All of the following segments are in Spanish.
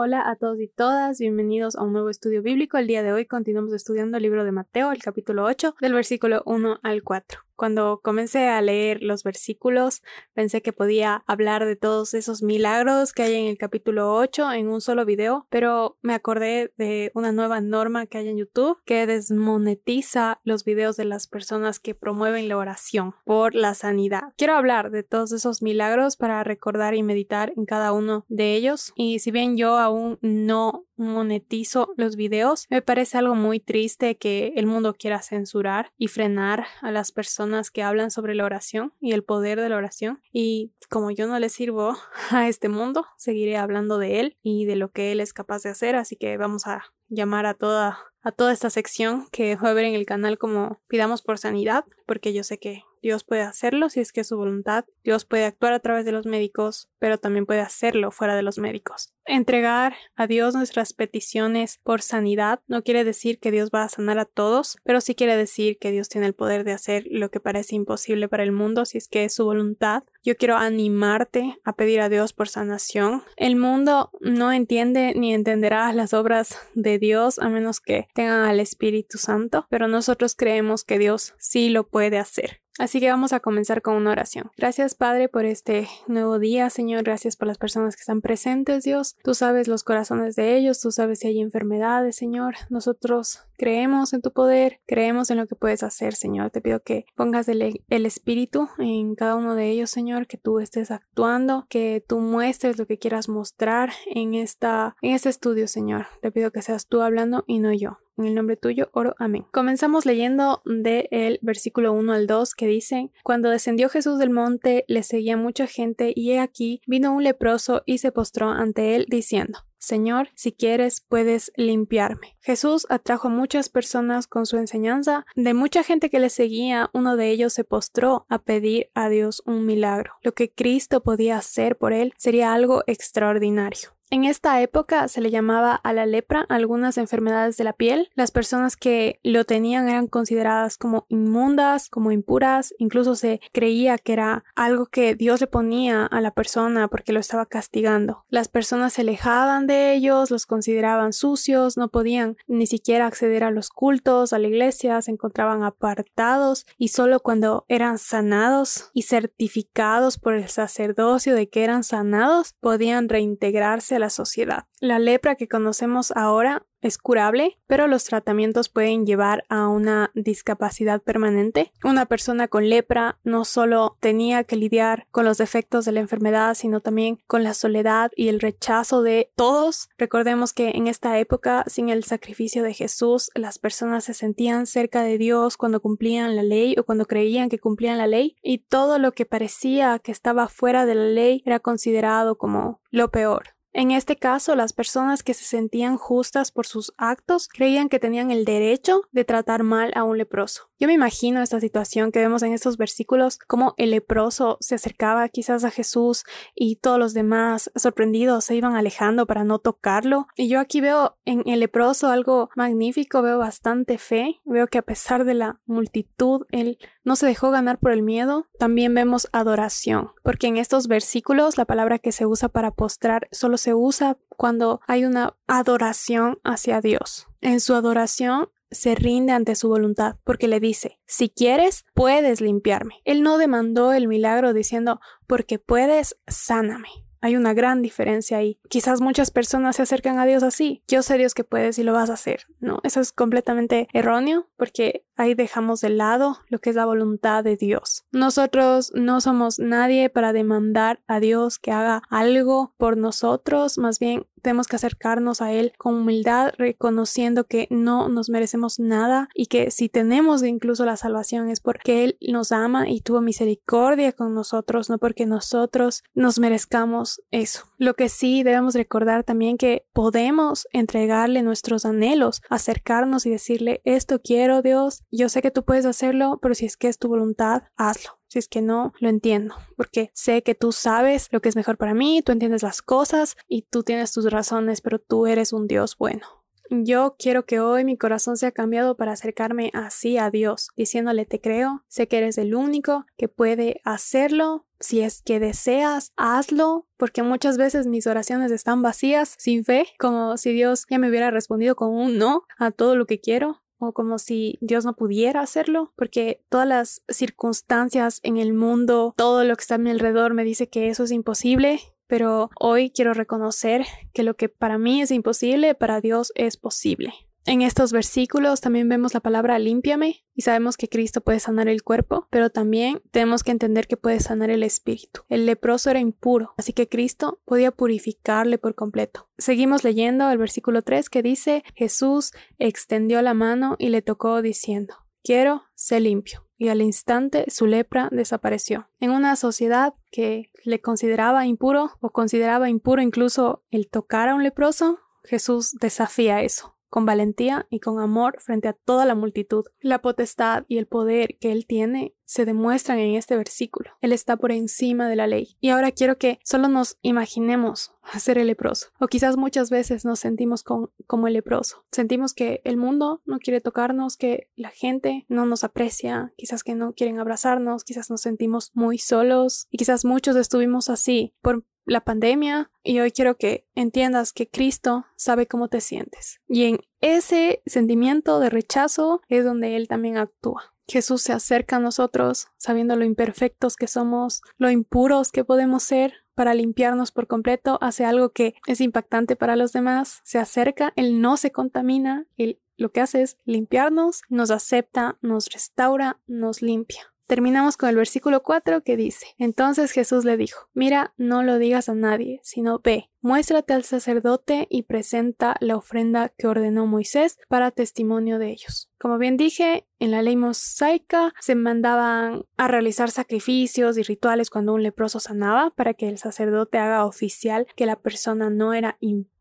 Hola a todos y todas, bienvenidos a un nuevo estudio bíblico. El día de hoy continuamos estudiando el libro de Mateo, el capítulo 8, del versículo 1 al 4. Cuando comencé a leer los versículos, pensé que podía hablar de todos esos milagros que hay en el capítulo 8 en un solo video, pero me acordé de una nueva norma que hay en YouTube que desmonetiza los videos de las personas que promueven la oración por la sanidad. Quiero hablar de todos esos milagros para recordar y meditar en cada uno de ellos. Y si bien yo aún no monetizo los videos, me parece algo muy triste que el mundo quiera censurar y frenar a las personas que hablan sobre la oración y el poder de la oración. Y como yo no le sirvo a este mundo, seguiré hablando de él y de lo que él es capaz de hacer, así que vamos a llamar a toda a toda esta sección que voy a ver en el canal como pidamos por sanidad, porque yo sé que Dios puede hacerlo si es que es su voluntad. Dios puede actuar a través de los médicos, pero también puede hacerlo fuera de los médicos. Entregar a Dios nuestras peticiones por sanidad no quiere decir que Dios va a sanar a todos, pero sí quiere decir que Dios tiene el poder de hacer lo que parece imposible para el mundo si es que es su voluntad. Yo quiero animarte a pedir a Dios por sanación. El mundo no entiende ni entenderá las obras de Dios a menos que tengan al Espíritu Santo, pero nosotros creemos que Dios sí lo puede hacer. Así que vamos a comenzar con una oración. Gracias Padre por este nuevo día, Señor. Gracias por las personas que están presentes, Dios. Tú sabes los corazones de ellos, tú sabes si hay enfermedades, Señor. Nosotros creemos en tu poder, creemos en lo que puedes hacer, Señor. Te pido que pongas el, el espíritu en cada uno de ellos, Señor, que tú estés actuando, que tú muestres lo que quieras mostrar en esta en este estudio, Señor. Te pido que seas tú hablando y no yo. En el nombre tuyo, oro. Amén. Comenzamos leyendo del versículo 1 al 2 que dice, Cuando descendió Jesús del monte, le seguía mucha gente y he aquí vino un leproso y se postró ante él diciendo, Señor, si quieres, puedes limpiarme. Jesús atrajo a muchas personas con su enseñanza. De mucha gente que le seguía, uno de ellos se postró a pedir a Dios un milagro. Lo que Cristo podía hacer por él sería algo extraordinario. En esta época se le llamaba a la lepra algunas enfermedades de la piel. Las personas que lo tenían eran consideradas como inmundas, como impuras, incluso se creía que era algo que Dios le ponía a la persona porque lo estaba castigando. Las personas se alejaban de ellos, los consideraban sucios, no podían ni siquiera acceder a los cultos, a la iglesia, se encontraban apartados y solo cuando eran sanados y certificados por el sacerdocio de que eran sanados podían reintegrarse la sociedad. La lepra que conocemos ahora es curable, pero los tratamientos pueden llevar a una discapacidad permanente. Una persona con lepra no solo tenía que lidiar con los defectos de la enfermedad, sino también con la soledad y el rechazo de todos. Recordemos que en esta época, sin el sacrificio de Jesús, las personas se sentían cerca de Dios cuando cumplían la ley o cuando creían que cumplían la ley, y todo lo que parecía que estaba fuera de la ley era considerado como lo peor. En este caso, las personas que se sentían justas por sus actos creían que tenían el derecho de tratar mal a un leproso. Yo me imagino esta situación que vemos en estos versículos, como el leproso se acercaba quizás a Jesús y todos los demás sorprendidos se iban alejando para no tocarlo. Y yo aquí veo en el leproso algo magnífico, veo bastante fe, veo que a pesar de la multitud, él no se dejó ganar por el miedo. También vemos adoración, porque en estos versículos la palabra que se usa para postrar solo se usa cuando hay una adoración hacia Dios. En su adoración se rinde ante su voluntad, porque le dice, si quieres, puedes limpiarme. Él no demandó el milagro diciendo, porque puedes, sáname. Hay una gran diferencia ahí. Quizás muchas personas se acercan a Dios así. Yo sé Dios que puedes y lo vas a hacer. No, eso es completamente erróneo porque ahí dejamos de lado lo que es la voluntad de Dios. Nosotros no somos nadie para demandar a Dios que haga algo por nosotros, más bien tenemos que acercarnos a Él con humildad, reconociendo que no nos merecemos nada y que si tenemos incluso la salvación es porque Él nos ama y tuvo misericordia con nosotros, no porque nosotros nos merezcamos eso. Lo que sí debemos recordar también que podemos entregarle nuestros anhelos, acercarnos y decirle esto quiero Dios, yo sé que tú puedes hacerlo, pero si es que es tu voluntad, hazlo. Si es que no, lo entiendo, porque sé que tú sabes lo que es mejor para mí, tú entiendes las cosas y tú tienes tus razones, pero tú eres un Dios bueno. Yo quiero que hoy mi corazón sea cambiado para acercarme así a Dios, diciéndole te creo, sé que eres el único que puede hacerlo. Si es que deseas, hazlo, porque muchas veces mis oraciones están vacías, sin fe, como si Dios ya me hubiera respondido con un no a todo lo que quiero o como si Dios no pudiera hacerlo, porque todas las circunstancias en el mundo, todo lo que está a mi alrededor me dice que eso es imposible, pero hoy quiero reconocer que lo que para mí es imposible, para Dios es posible. En estos versículos también vemos la palabra límpiame y sabemos que Cristo puede sanar el cuerpo, pero también tenemos que entender que puede sanar el espíritu. El leproso era impuro, así que Cristo podía purificarle por completo. Seguimos leyendo el versículo 3 que dice, Jesús extendió la mano y le tocó diciendo, quiero ser limpio. Y al instante su lepra desapareció. En una sociedad que le consideraba impuro o consideraba impuro incluso el tocar a un leproso, Jesús desafía eso con valentía y con amor frente a toda la multitud. La potestad y el poder que Él tiene se demuestran en este versículo. Él está por encima de la ley. Y ahora quiero que solo nos imaginemos ser el leproso. O quizás muchas veces nos sentimos como el leproso. Sentimos que el mundo no quiere tocarnos, que la gente no nos aprecia, quizás que no quieren abrazarnos, quizás nos sentimos muy solos y quizás muchos estuvimos así por la pandemia y hoy quiero que entiendas que Cristo sabe cómo te sientes. Y en ese sentimiento de rechazo es donde Él también actúa. Jesús se acerca a nosotros sabiendo lo imperfectos que somos, lo impuros que podemos ser para limpiarnos por completo, hace algo que es impactante para los demás, se acerca, Él no se contamina, Él lo que hace es limpiarnos, nos acepta, nos restaura, nos limpia. Terminamos con el versículo 4 que dice, entonces Jesús le dijo, mira, no lo digas a nadie, sino ve, muéstrate al sacerdote y presenta la ofrenda que ordenó Moisés para testimonio de ellos. Como bien dije, en la ley mosaica se mandaban a realizar sacrificios y rituales cuando un leproso sanaba para que el sacerdote haga oficial que la persona no era impura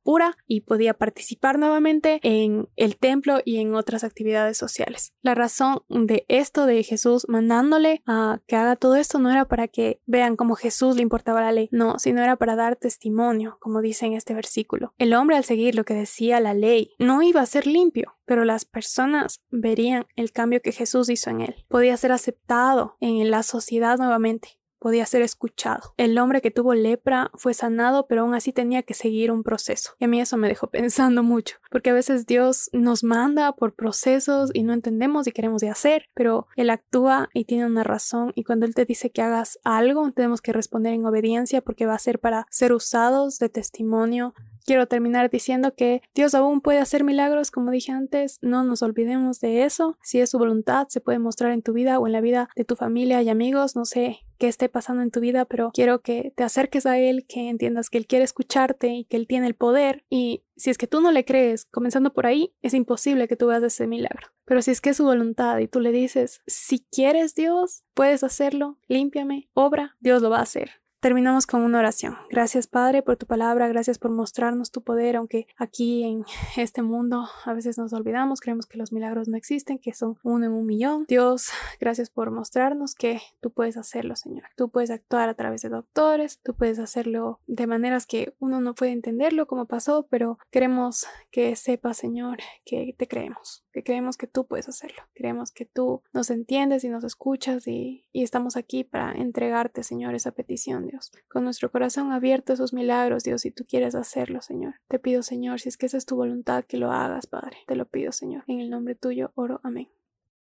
y podía participar nuevamente en el templo y en otras actividades sociales. La razón de esto de Jesús mandándole a que haga todo esto no era para que vean cómo Jesús le importaba la ley, no, sino era para dar testimonio, como dice en este versículo. El hombre al seguir lo que decía la ley no iba a ser limpio, pero las personas verían el cambio que Jesús hizo en él. Podía ser aceptado en la sociedad nuevamente podía ser escuchado. El hombre que tuvo lepra fue sanado, pero aún así tenía que seguir un proceso. Y a mí eso me dejó pensando mucho, porque a veces Dios nos manda por procesos y no entendemos y queremos hacer, pero Él actúa y tiene una razón y cuando Él te dice que hagas algo, tenemos que responder en obediencia porque va a ser para ser usados de testimonio Quiero terminar diciendo que Dios aún puede hacer milagros, como dije antes, no nos olvidemos de eso. Si es su voluntad, se puede mostrar en tu vida o en la vida de tu familia y amigos, no sé qué esté pasando en tu vida, pero quiero que te acerques a Él, que entiendas que Él quiere escucharte y que Él tiene el poder. Y si es que tú no le crees, comenzando por ahí, es imposible que tú veas ese milagro. Pero si es que es su voluntad y tú le dices, si quieres Dios, puedes hacerlo, límpiame, obra, Dios lo va a hacer. Terminamos con una oración. Gracias Padre por tu palabra, gracias por mostrarnos tu poder, aunque aquí en este mundo a veces nos olvidamos, creemos que los milagros no existen, que son uno en un millón. Dios, gracias por mostrarnos que tú puedes hacerlo, Señor. Tú puedes actuar a través de doctores, tú puedes hacerlo de maneras que uno no puede entenderlo como pasó, pero queremos que sepas, Señor, que te creemos, que creemos que tú puedes hacerlo. Creemos que tú nos entiendes y nos escuchas y, y estamos aquí para entregarte, Señor, esa petición Dios. Con nuestro corazón abierto a esos milagros, Dios, si tú quieres hacerlo, Señor. Te pido, Señor, si es que esa es tu voluntad, que lo hagas, Padre. Te lo pido, Señor. En el nombre tuyo oro. Amén.